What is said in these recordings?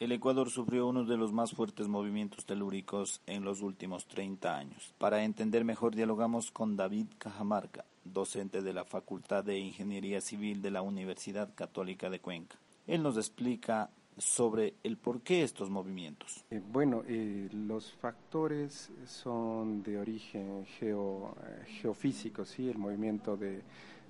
El Ecuador sufrió uno de los más fuertes movimientos telúricos en los últimos 30 años. Para entender mejor dialogamos con David Cajamarca, docente de la Facultad de Ingeniería Civil de la Universidad Católica de Cuenca. Él nos explica sobre el por qué estos movimientos. Eh, bueno, eh, los factores son de origen geo, eh, geofísico, ¿sí? el movimiento de,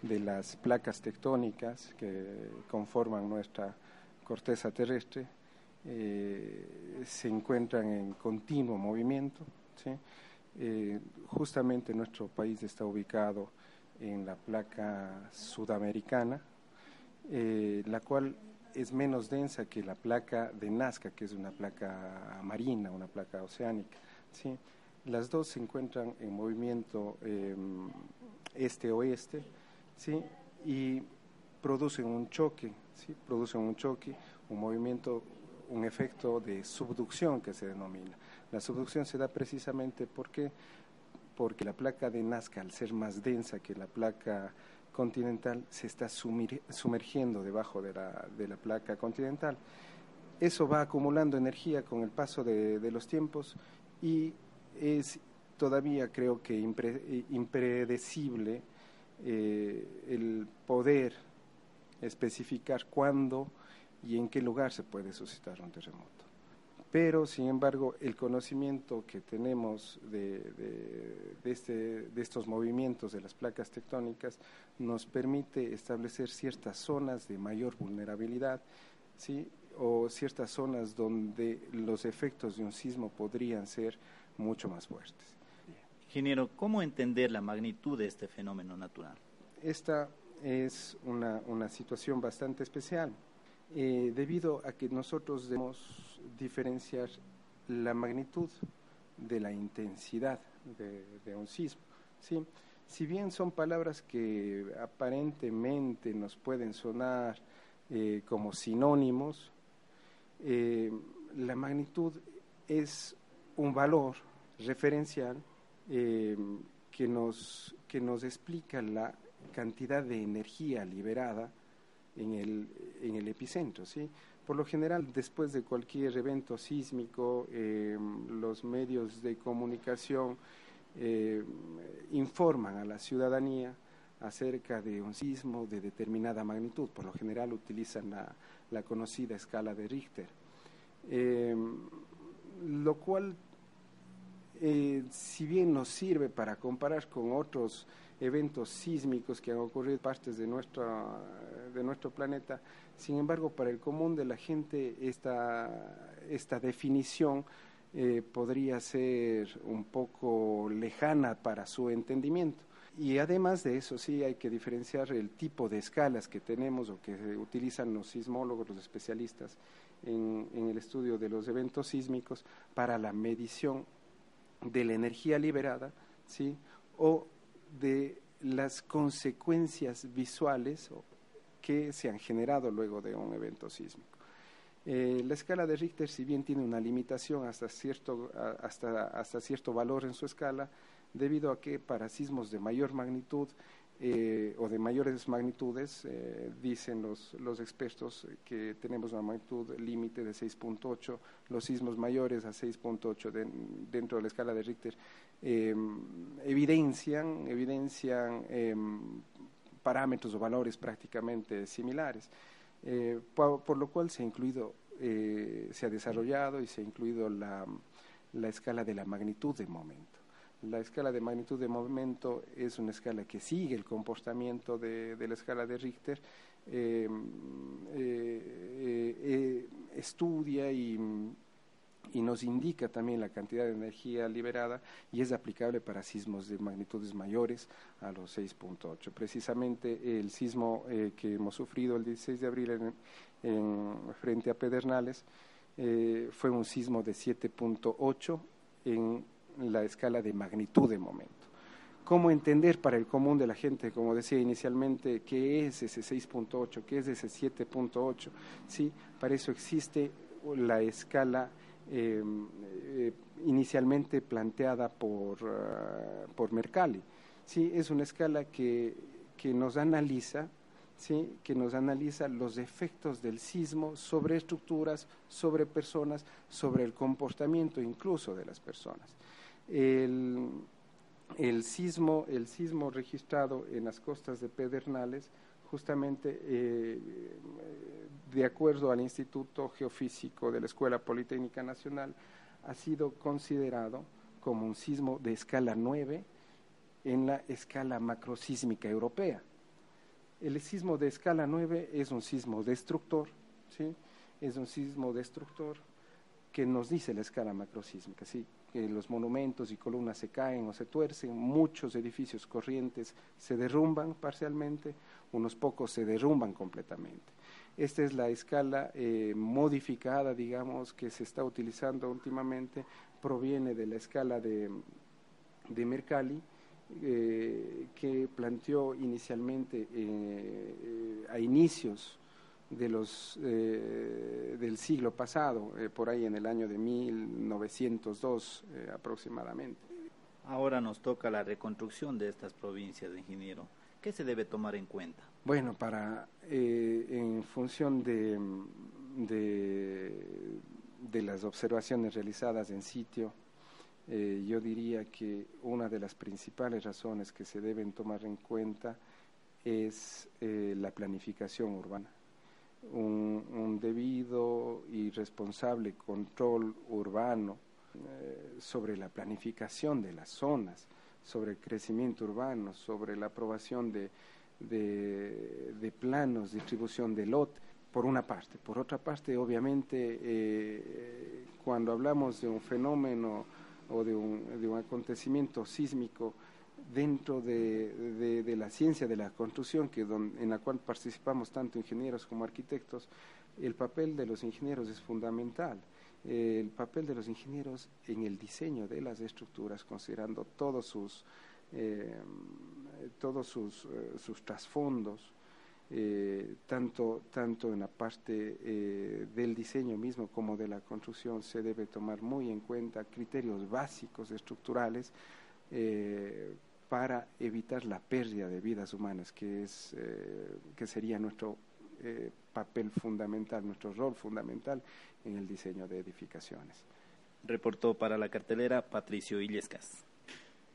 de las placas tectónicas que conforman nuestra corteza terrestre eh, se encuentran en continuo movimiento. Eh, justamente nuestro país está ubicado en la placa sudamericana, eh, la cual es menos densa que la placa de Nazca, que es una placa marina, una placa oceánica. Las dos se encuentran en movimiento este-oeste y producen un choque, producen un choque, un movimiento un efecto de subducción que se denomina. La subducción se da precisamente porque, porque la placa de Nazca, al ser más densa que la placa continental, se está sumergiendo debajo de la, de la placa continental. Eso va acumulando energía con el paso de, los tiempos y es todavía creo que impredecible eh, el poder especificar cuándo y en qué lugar se puede suscitar un terremoto. Pero, sin embargo, el conocimiento que tenemos de, este, de estos movimientos de las placas tectónicas nos permite establecer ciertas zonas de mayor vulnerabilidad, ¿sí? o ciertas zonas donde los efectos de un sismo podrían ser mucho más fuertes. Ingeniero, ¿cómo entender la magnitud de este fenómeno natural? Esta es una, una situación bastante especial eh, debido a que nosotros debemos diferenciar la magnitud de la intensidad de, un sismo. ¿sí? Si bien son palabras que aparentemente nos pueden sonar eh, como sinónimos, eh, la magnitud es un valor referencial que, nos, que nos explica la cantidad de energía liberada en el, en el epicentro. ¿sí? Por lo general, después de cualquier evento sísmico, eh, los medios de comunicación eh, informan a la ciudadanía acerca de un sismo de determinada magnitud. Por lo general utilizan la, conocida escala de Richter. Eh, lo cual, si bien nos sirve para comparar con otros eventos sísmicos que han ocurrido en partes de, nuestra, de nuestro planeta. Sin embargo, para el común de la gente esta, esta definición eh, podría ser un poco lejana para su entendimiento. Y además de eso, sí hay que diferenciar el tipo de escalas que tenemos o que utilizan los sismólogos, los especialistas en, en el estudio de los eventos sísmicos para la medición de la energía liberada, ¿sí? o de las consecuencias visuales que se han generado luego de un evento sísmico. Eh, la escala de Richter, si bien tiene una limitación hasta cierto, hasta, hasta cierto valor en su escala, debido a que para sismos de mayor magnitud eh, o de mayores magnitudes, eh, dicen los, los expertos que tenemos una magnitud límite de 6.8, los sismos mayores a 6.8 dentro de la escala de Richter em, evidencian, evidencian em, parámetros o valores prácticamente similares, eh, por, lo cual se ha incluido, se ha desarrollado y se ha incluido la, la escala de la magnitud de momento. La escala de magnitud de movimiento es una escala que sigue el comportamiento de, la escala de Richter, eh, eh, eh, estudia y, nos indica también la cantidad de energía liberada y es aplicable para sismos de magnitudes mayores a los 6.8. Precisamente el sismo que hemos sufrido el 16 de abril en, frente a Pedernales fue un sismo de 7.8 en la escala de magnitud de momento. ¿Cómo entender para el común de la gente, como decía inicialmente, qué es ese 6.8, qué es ese 7.8? Sí, para eso existe la escala em, eh, inicialmente planteada por, ah, por Mercalli. Sí, es una escala que, que nos analiza ¿sí? que nos analiza los efectos del sismo sobre estructuras, sobre personas, sobre el comportamiento incluso de las personas. El, el, sismo, el sismo registrado en las costas de Pedernales, justamente eh, de acuerdo al Instituto Geofísico de la Escuela Politécnica Nacional, ha sido considerado como un sismo de escala 9 en la escala macrosísmica europea. El sismo de escala 9 es un sismo destructor, ¿sí? es un sismo destructor que nos dice la escala macrosísmica, ¿sí? Que los monumentos y columnas se caen o se tuercen, muchos edificios corrientes se derrumban parcialmente, unos pocos se derrumban completamente. Esta es la escala eh, modificada, digamos, que se está utilizando últimamente, proviene de la escala de, de Mercalli, eh, que planteó inicialmente eh, a inicios de los, eh, del siglo pasado, por ahí en el año de 1902 aproximadamente. Ahora nos toca la reconstrucción de estas provincias, de ingeniero. ¿Qué se debe tomar en cuenta? Bueno, para en función de, de, de las observaciones realizadas en sitio, eh, yo diría que una de las principales razones que se deben tomar en cuenta es eh, la planificación urbana. Un, debido y responsable control urbano eh, sobre la planificación de las zonas, sobre el crecimiento urbano, sobre la aprobación de, de, de planos, distribución de lote, por una parte. Por otra parte, obviamente, cuando hablamos de un fenómeno o de un, de un acontecimiento sísmico dentro de, de, la ciencia de la construcción, que en la cual participamos tanto ingenieros como arquitectos, el papel de los ingenieros es fundamental. el papel de los ingenieros en el diseño de las estructuras, considerando todos sus, eh, todos sus, eh, trasfondos, eh, tanto, tanto en la parte del diseño mismo como de la construcción se debe tomar muy en cuenta criterios básicos estructurales para evitar la pérdida de vidas humanas, que, es, que sería nuestro papel fundamental, nuestro rol fundamental en el diseño de edificaciones. Reportó para la cartelera Patricio Illescas.